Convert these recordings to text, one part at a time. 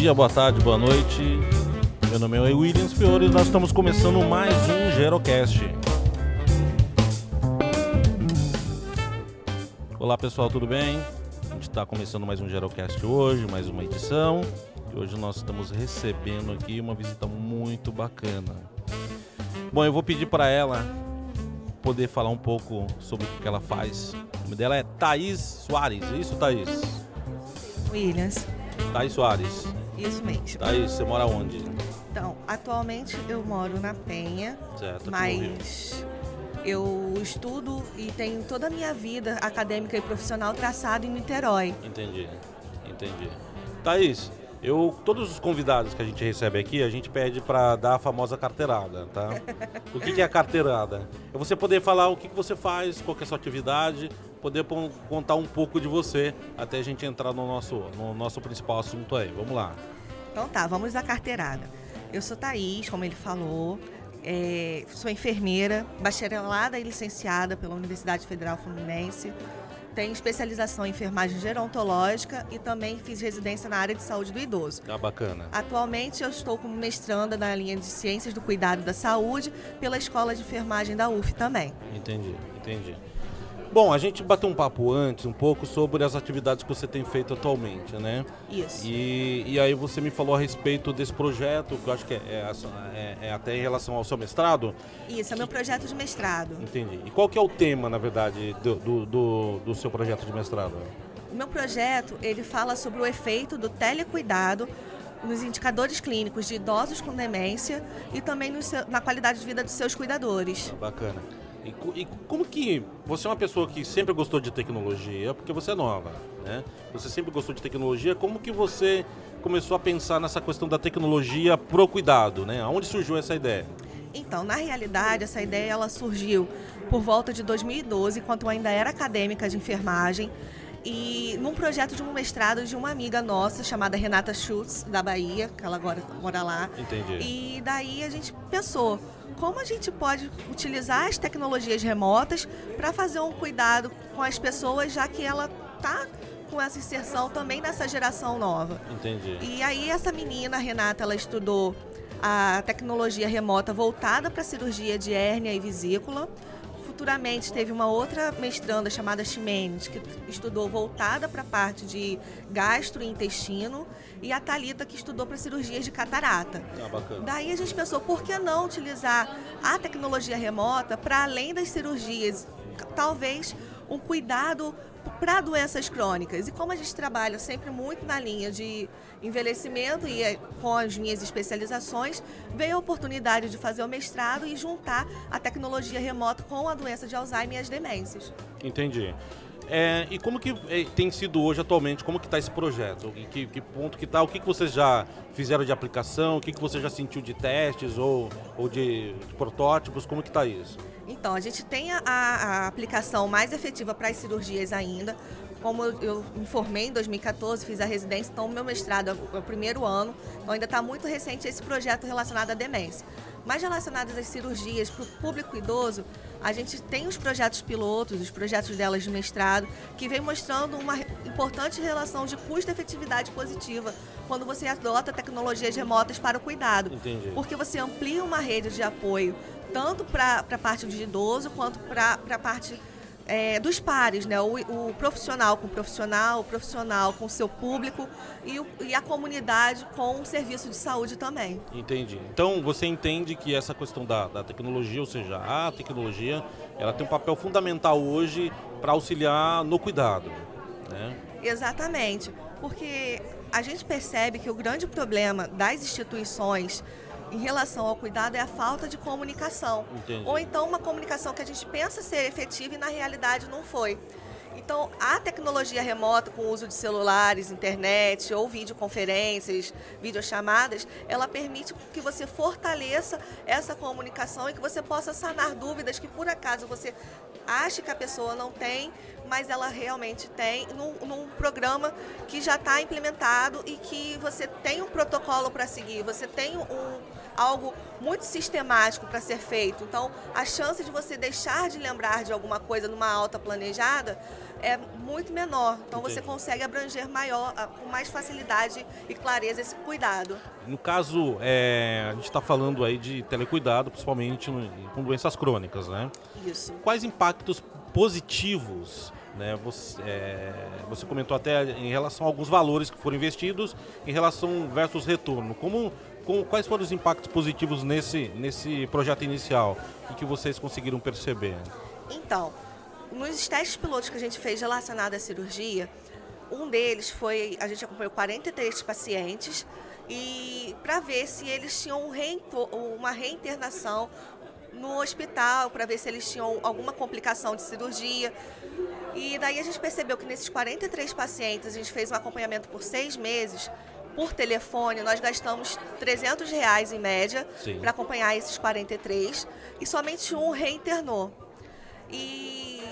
dia, boa tarde, boa noite. Meu nome é Williams Fiore e nós estamos começando mais um Gerocast. Olá pessoal, tudo bem? A gente está começando mais um Gerocast hoje, mais uma edição. E hoje nós estamos recebendo aqui uma visita muito bacana. Bom, eu vou pedir para ela poder falar um pouco sobre o que ela faz. O nome dela é Thaís Soares, é isso Thaís? Williams. Thaís Soares. Isso mesmo. Thaís, você mora onde? Então, atualmente eu moro na Penha, Certo, mas eu estudo e tenho toda a minha vida acadêmica e profissional traçada em Niterói. Entendi, entendi. Thaís, eu, todos os convidados que a gente recebe aqui, a gente pede para dar a famosa carteirada, tá? O que, que é a carteirada? É você poder falar o que, que você faz, qual que é a sua atividade, poder contar um pouco de você, até a gente entrar no nosso, no nosso principal assunto aí. Vamos lá. Então tá, vamos à carteirada. Eu sou Thaís, como ele falou, é, sou enfermeira, bacharelada e licenciada pela Universidade Federal Fluminense. Tenho especialização em enfermagem gerontológica e também fiz residência na área de saúde do idoso. Tá bacana. Atualmente eu estou como mestranda na linha de Ciências do Cuidado da Saúde pela Escola de Enfermagem da UF também. Entendi, entendi. Bom, a gente bateu um papo antes um pouco sobre as atividades que você tem feito atualmente, né? Isso. E, e aí você me falou a respeito desse projeto, que eu acho que é, é- é- é até em relação ao seu mestrado. Isso, é meu projeto de mestrado. Entendi. E qual que é o tema, na verdade, do, do, do- do seu projeto de mestrado? O meu projeto, ele fala sobre o efeito do telecuidado nos indicadores clínicos de idosos com demência e também no na qualidade de vida dos seus cuidadores. Bacana. E, e como que você é uma pessoa que sempre gostou de tecnologia, porque você é nova, né? Você sempre gostou de tecnologia, como que você começou a pensar nessa questão da tecnologia pro cuidado, né? Aonde surgiu essa ideia? Então, na realidade, essa ideia ela surgiu por volta de 2012, enquanto eu ainda era acadêmica de enfermagem, e num projeto de um mestrado de uma amiga nossa chamada Renata Schutz, da Bahia, que ela agora mora lá. Entendi. E daí a gente pensou, como a gente pode utilizar as tecnologias remotas para fazer um cuidado com as pessoas, já que ela tá com essa inserção também nessa geração nova. Entendi. E aí essa menina, Renata, ela estudou a tecnologia remota voltada para cirurgia de hérnia e vesícula. Futuramente teve uma outra mestranda chamada Ximenes, que estudou voltada para a parte de gastro e intestino, e a Talita que estudou para cirurgias de catarata. Ah. Daí a gente pensou, por que não utilizar a tecnologia remota para além das cirurgias? Talvez um cuidado para doenças crônicas. E como a gente trabalha sempre muito na linha de envelhecimento e eh, com as minhas especializações, veio a oportunidade de fazer o mestrado e juntar a tecnologia remota com a doença de Alzheimer e as demências. Entendi. É, e como que é, tem sido hoje atualmente? Como que está esse projeto? Em que, que ponto que está? O que, que vocês já fizeram de aplicação? O que, que você já sentiu de testes ou, ou de, de protótipos? Como que está isso? Então, a gente tem a, a aplicação mais efetiva para as cirurgias ainda. Como eu, eu me formei em 2014, fiz a residência, então meu mestrado é é o primeiro ano, então ainda está muito recente esse projeto relacionado à demência. Mas relacionadas às cirurgias para o público idoso, a gente tem os projetos pilotos, os projetos delas de mestrado, que vem mostrando uma importante relação de custo-efetividade positiva quando você adota tecnologias remotas para o cuidado Entendi. porque você amplia uma rede de apoio tanto para a parte do idoso quanto para a parte é, dos pares, né? O, o profissional com o profissional, o profissional com o seu público e, o- e a comunidade com o serviço de saúde também. Entendi. Então você entende que essa questão da, da tecnologia, ou seja, a tecnologia, ela tem um papel fundamental hoje para auxiliar no cuidado. Né? Exatamente, porque a gente percebe que o grande problema das instituições em relação ao cuidado é a falta de comunicação. Entendi. Ou então uma comunicação que a gente pensa ser efetiva e na realidade não foi. Então, a tecnologia remota com o uso de celulares, internet ou videoconferências, videochamadas, ela permite que você fortaleça essa comunicação e que você possa sanar dúvidas que por acaso você acha que a pessoa não tem, mas ela realmente tem num, num programa que já está implementado e que você tem um protocolo para seguir, você tem um, algo muito sistemático para ser feito. Então, a chance de você deixar de lembrar de alguma coisa numa alta planejada é muito menor. Então, Entendi. você consegue abranger maior, com mais facilidade e clareza esse cuidado. No caso, é, a gente está falando aí de telecuidado, principalmente com doenças crônicas, né? Isso. Quais impactos positivos né? Você, é, você, comentou até em relação a alguns valores que foram investidos em relação versus retorno. Como, com, quais foram os impactos positivos nesse, nesse projeto inicial e que vocês conseguiram perceber? Então, nos testes pilotos que a gente fez relacionados à cirurgia, um deles foi, a gente acompanhou 43 pacientes e para ver se eles tinham um uma reinternação no hospital, para ver se eles tinham alguma complicação de cirurgia. E daí a gente percebeu que nesses 43 pacientes, a gente fez um acompanhamento por seis meses, por telefone, nós gastamos 300 reais em média para acompanhar esses 43 e somente um reinternou. E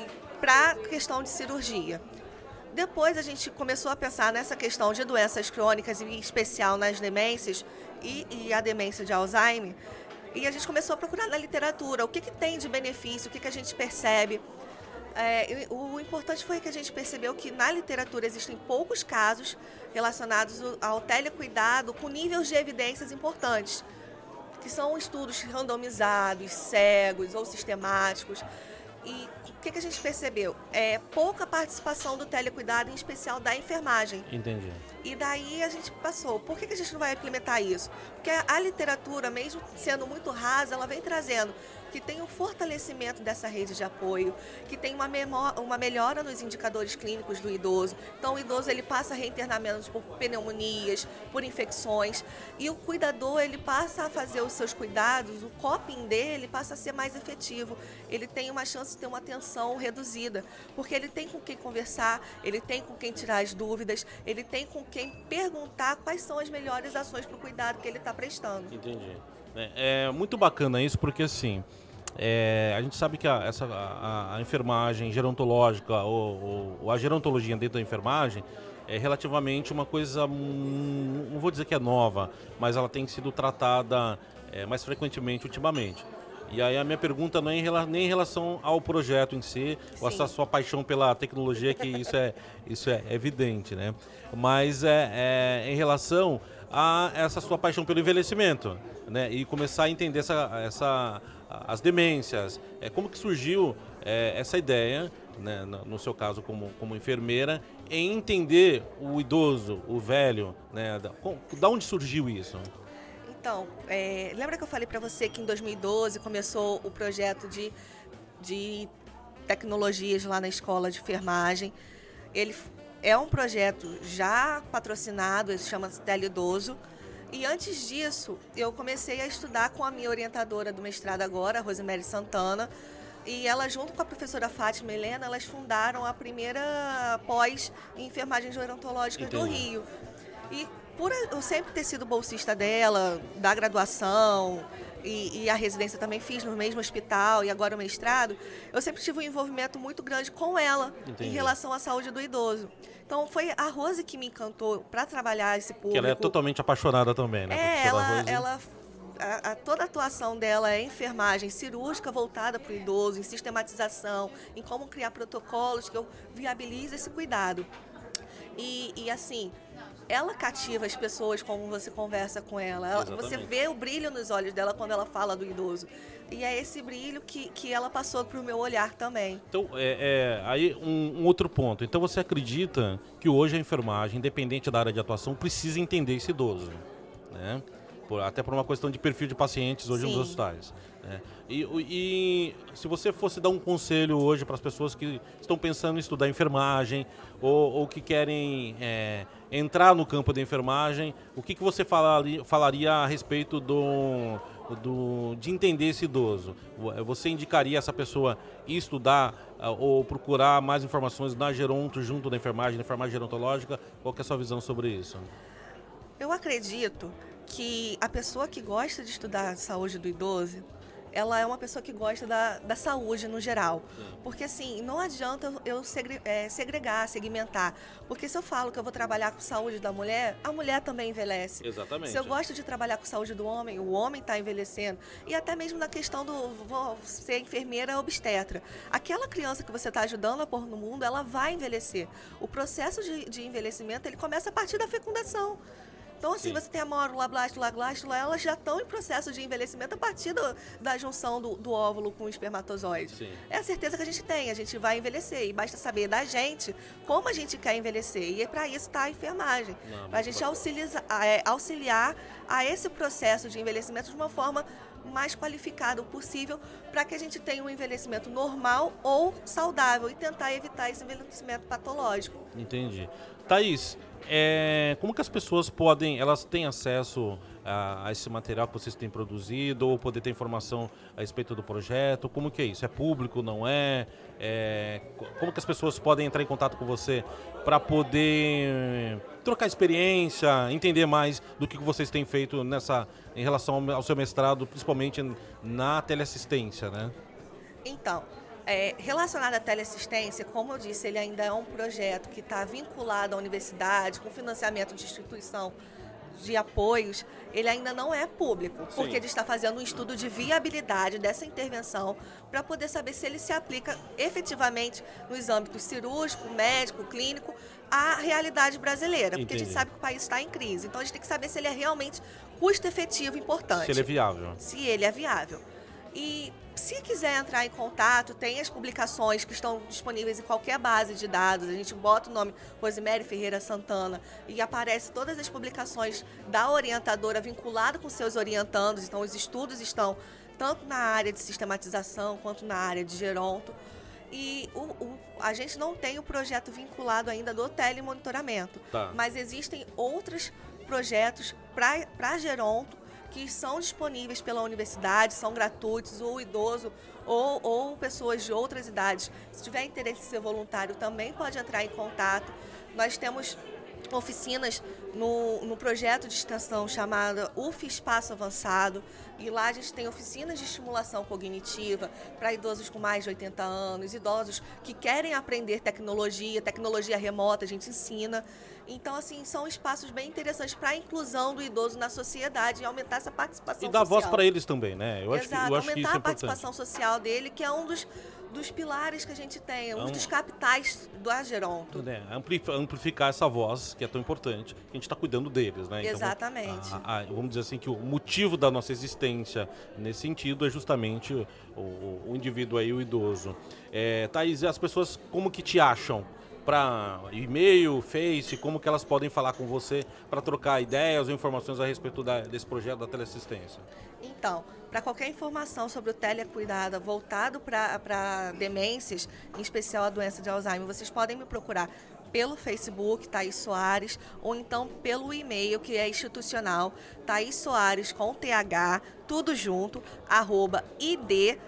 para questão de cirurgia. Depois a gente começou a pensar nessa questão de doenças crônicas, em especial nas demências e, e a demência de Alzheimer. E a gente começou a procurar na literatura o que, que tem de benefício, o que, que a gente percebe. É, o importante foi que a gente percebeu que na literatura existem poucos casos relacionados ao telecuidado com níveis de evidências importantes, que são estudos randomizados, cegos ou sistemáticos. E o que, que a gente percebeu? É pouca participação do telecuidado, em especial da enfermagem. Entendi. E daí a gente passou. Por que, a gente não vai implementar isso? Porque a literatura, mesmo sendo muito rasa, ela vem trazendo que tem um fortalecimento dessa rede de apoio, que tem uma, uma melhora nos indicadores clínicos do idoso. Então, o idoso ele passa reinternamentos por pneumonias, por infecções, e o cuidador ele passa a fazer os seus cuidados, o coping dele passa a ser mais efetivo. Ele tem uma chance de ter uma atenção reduzida, porque ele tem com quem conversar, ele tem com quem tirar as dúvidas, ele tem com quem perguntar quais são as melhores ações para o cuidado que ele está prestando. Entendi. É, é muito bacana isso porque assim é, a gente sabe que a, essa, a, a enfermagem gerontológica ou, ou, a gerontologia dentro da enfermagem é relativamente uma coisa, hum, não vou dizer que é nova, mas ela tem sido tratada é, mais frequentemente ultimamente. E aí a minha pergunta não é em, nem em relação ao projeto em si, Sim. ou essa sua paixão pela tecnologia, que isso é, isso é evidente, né? Mas é, é em relação a essa sua paixão pelo envelhecimento, né? E começar a entender essa, essa, as demências. É, como que surgiu é, essa ideia, né, no seu caso como, como enfermeira, em entender o idoso, o velho, né? Da, da onde surgiu isso? Então, é, lembra que eu falei para você que em 2012 começou o projeto de, de tecnologias lá na escola de enfermagem. Ele é um projeto já patrocinado, ele se chama Idoso. E antes disso, eu comecei a estudar com a minha orientadora do mestrado agora, Rosemary Santana. E ela, junto com a professora Fátima Helena, elas fundaram a primeira pós em enfermagem gerontológica Entendi. do Rio. E por eu sempre ter sido bolsista dela, da graduação, e, e, a residência também fiz no mesmo hospital e agora o mestrado, eu sempre tive um envolvimento muito grande com ela Entendi. em relação à saúde do idoso. Então foi a Rose que me encantou para trabalhar esse público. Que ela é totalmente apaixonada também, né? É, ela, ela a, a, toda a atuação dela é enfermagem cirúrgica voltada para o idoso, em sistematização, em como criar protocolos que eu viabilize esse cuidado. E, e assim, ela cativa as pessoas como você conversa com ela. ela você vê o brilho nos olhos dela quando ela fala do idoso. E é esse brilho que, que ela passou para o meu olhar também. Então, é, é aí um, um, outro ponto. Então, você acredita que hoje a enfermagem, independente da área de atuação, precisa entender esse idoso, né? Por, até por uma questão de perfil de pacientes hoje Sim. nos hospitais. Né? E, e, se você fosse dar um conselho hoje para as pessoas que estão pensando em estudar enfermagem ou, ou que querem é, entrar no campo da enfermagem, o que, que você falaria, falaria a respeito do, do, de entender esse idoso? Você indicaria essa pessoa ir estudar ou procurar mais informações na geronto junto da enfermagem, na enfermagem gerontológica? Qual é a sua visão sobre isso? Eu acredito que a pessoa que gosta de estudar saúde do idoso, ela é uma pessoa que gosta da, da saúde no geral. Porque, assim, não adianta eu segre, é, segregar, segmentar. Porque se eu falo que eu vou trabalhar com saúde da mulher, a mulher também envelhece. Exatamente. Se eu gosto de trabalhar com saúde do homem, o homem está envelhecendo. E até mesmo na questão do vou ser enfermeira obstetra. Aquela criança que você está ajudando a pôr no mundo, ela vai envelhecer. O processo de, de envelhecimento, ele começa a partir da fecundação. Então, assim, Sim. você tem a mórula, blástula, glástula, elas já estão em processo de envelhecimento a partir do, da junção do, do, óvulo com o espermatozoide. Sim. É a certeza que a gente tem, a gente vai envelhecer. E basta saber da gente como a gente quer envelhecer. E é para isso está a enfermagem. Para a gente auxiliar, é, auxiliar a esse processo de envelhecimento de uma forma mais qualificada possível para que a gente tenha um envelhecimento normal ou saudável e tentar evitar esse envelhecimento patológico. Entendi. Thaís, é, como que as pessoas podem, elas têm acesso a, a, esse material que vocês têm produzido ou poder ter informação a respeito do projeto? Como que é isso? É público, não é? é como que as pessoas podem entrar em contato com você para poder trocar experiência, entender mais do que vocês têm feito nessa em relação ao seu mestrado, principalmente na teleassistência, né? Então, é, relacionado à teleassistência, como eu disse, ele ainda é um projeto que está vinculado à universidade, com financiamento de instituição de apoios, ele ainda não é público, Sim. porque ele está fazendo um estudo de viabilidade dessa intervenção para poder saber se ele se aplica efetivamente nos âmbitos cirúrgico, médico, clínico, à realidade brasileira, porque Entendi. a gente sabe que o país está em crise. Então a gente tem que saber se ele é realmente custo efetivo importante. Se ele é viável. Se ele é viável. E se quiser entrar em contato, tem as publicações que estão disponíveis em qualquer base de dados. A gente bota o nome Rosemary Ferreira Santana e aparece todas as publicações da orientadora vinculada com seus orientandos. Então, os estudos estão tanto na área de sistematização quanto na área de geronto. E o, o, a gente não tem o projeto vinculado ainda do telemonitoramento, tá. mas existem outros projetos para geronto que são disponíveis pela universidade, são gratuitos, o idoso ou, ou pessoas de outras idades. Se tiver interesse em ser voluntário, também pode entrar em contato. Nós temos oficinas no, no projeto de extensão chamado UF Espaço Avançado, e lá a gente tem oficinas de estimulação cognitiva para idosos com mais de 80 anos, idosos que querem aprender tecnologia, tecnologia remota, a gente ensina. Então, assim, são espaços bem interessantes para a inclusão do idoso na sociedade e aumentar essa participação social. E dar social. voz para eles também, né? Eu Exato, acho que, eu acho aumentar que isso é a participação importante. social dele, que é um dos dos pilares que a gente tem, um dos capitais do Ageronto. É, amplificar essa voz, que é tão importante, a gente está cuidando deles, né? Então, Exatamente. A, a, vamos dizer assim que o motivo da nossa existência nesse sentido é justamente o, o, o indivíduo aí, o idoso. É, Thaís, as pessoas como que te acham? para e-mail, Face, como que elas podem falar com você para trocar ideias ou informações a respeito da, desse projeto da teleassistência? Então, para qualquer informação sobre o telecuidado voltado para demências, em especial a doença de Alzheimer, vocês podem me procurar pelo Facebook, Thaís Soares, ou então pelo e-mail, que é institucional, Thaís Soares com TH, tudo junto, arroba id.uf.br.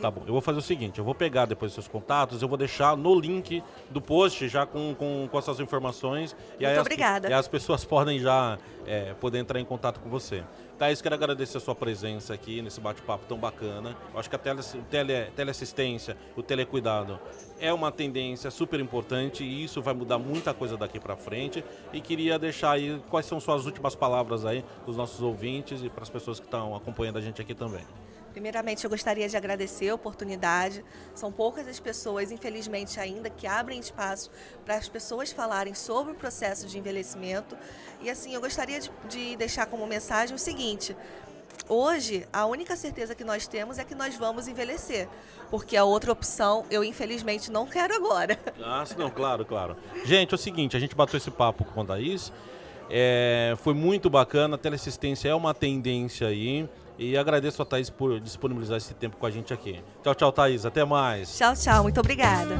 Tá bom, eu vou fazer o seguinte, eu vou pegar depois os seus contatos, eu vou deixar no link do post já com, com, com essas informações. E Muito obrigada. As, e as pessoas podem já é, poder entrar em contato com você. Thaís, quero agradecer a sua presença aqui nesse bate-papo tão bacana. Eu acho que a tele, tele, teleassistência, o telecuidado é uma tendência super importante e isso vai mudar muita coisa daqui para frente. E queria deixar aí quais são suas últimas palavras aí para os nossos ouvintes e para as pessoas que estão acompanhando a gente aqui também. Primeiramente, eu gostaria de agradecer a oportunidade. São poucas as pessoas, infelizmente, ainda que abrem espaço para as pessoas falarem sobre o processo de envelhecimento. E assim, eu gostaria de, de deixar como mensagem o seguinte: hoje, a única certeza que nós temos é que nós vamos envelhecer. Porque a outra opção, eu infelizmente não quero agora. Ah, não, claro, claro. Gente, é o seguinte, a gente bateu esse papo com a Thaís. É, foi muito bacana, a teleassistência é uma tendência aí. E agradeço a Thaís por disponibilizar esse tempo com a gente aqui. Tchau, tchau, Thaís. Até mais. Tchau, tchau. Muito obrigada.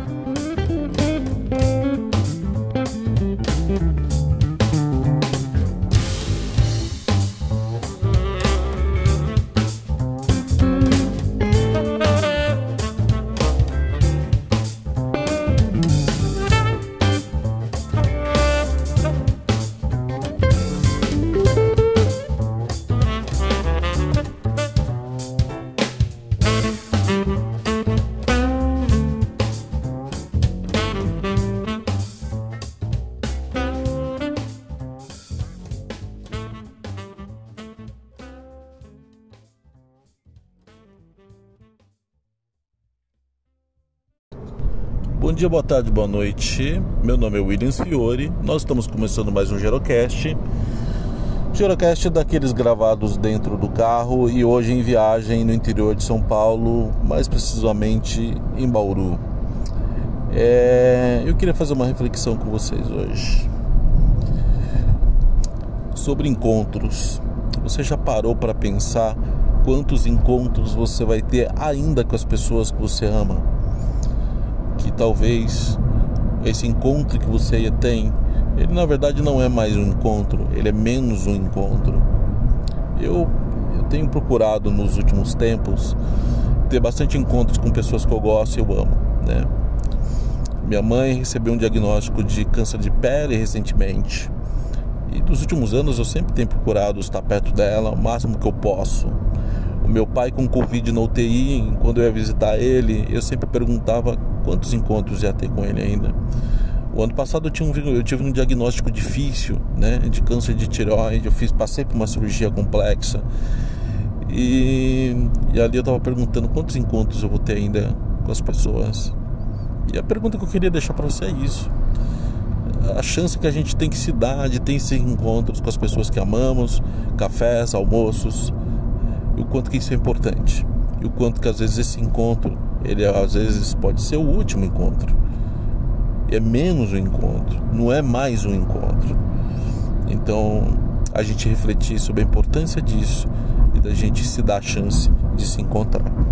Dia, boa tarde, boa noite. Meu nome é Williams Fiore. Nós estamos começando mais um Gerocast. Gerocast é daqueles gravados dentro do carro e hoje em viagem no interior de São Paulo, mais precisamente em Bauru. É... Eu queria fazer uma reflexão com vocês hoje sobre encontros. Você já parou para pensar quantos encontros você vai ter ainda com as pessoas que você ama? Talvez esse encontro que você tem, ele na verdade não é mais um encontro, ele é menos um encontro. Eu, eu tenho procurado nos últimos tempos ter bastante encontros com pessoas que eu gosto e eu amo, né? Minha mãe recebeu um diagnóstico de câncer de pele recentemente. E nos últimos anos eu sempre tenho procurado estar perto dela o máximo que eu posso. O meu pai com Covid na UTI, quando eu ia visitar ele, eu sempre perguntava quantos encontros ia ter com ele ainda. O ano passado eu, tinha um, eu tive um diagnóstico difícil, né, de câncer de tireoide. Eu fiz, passei por uma cirurgia complexa e, e ali eu estava perguntando quantos encontros eu vou ter ainda com as pessoas. E a pergunta que eu queria deixar para você é isso: a chance que a gente tem que se dar de ter esses encontros com as pessoas que amamos, cafés, almoços, o quanto que isso é importante e o quanto que às vezes esse encontro ele às vezes pode ser o último encontro. É menos um encontro não é mais um encontro. Então a gente refletir sobre a importância disso e da gente se dar a chance de se encontrar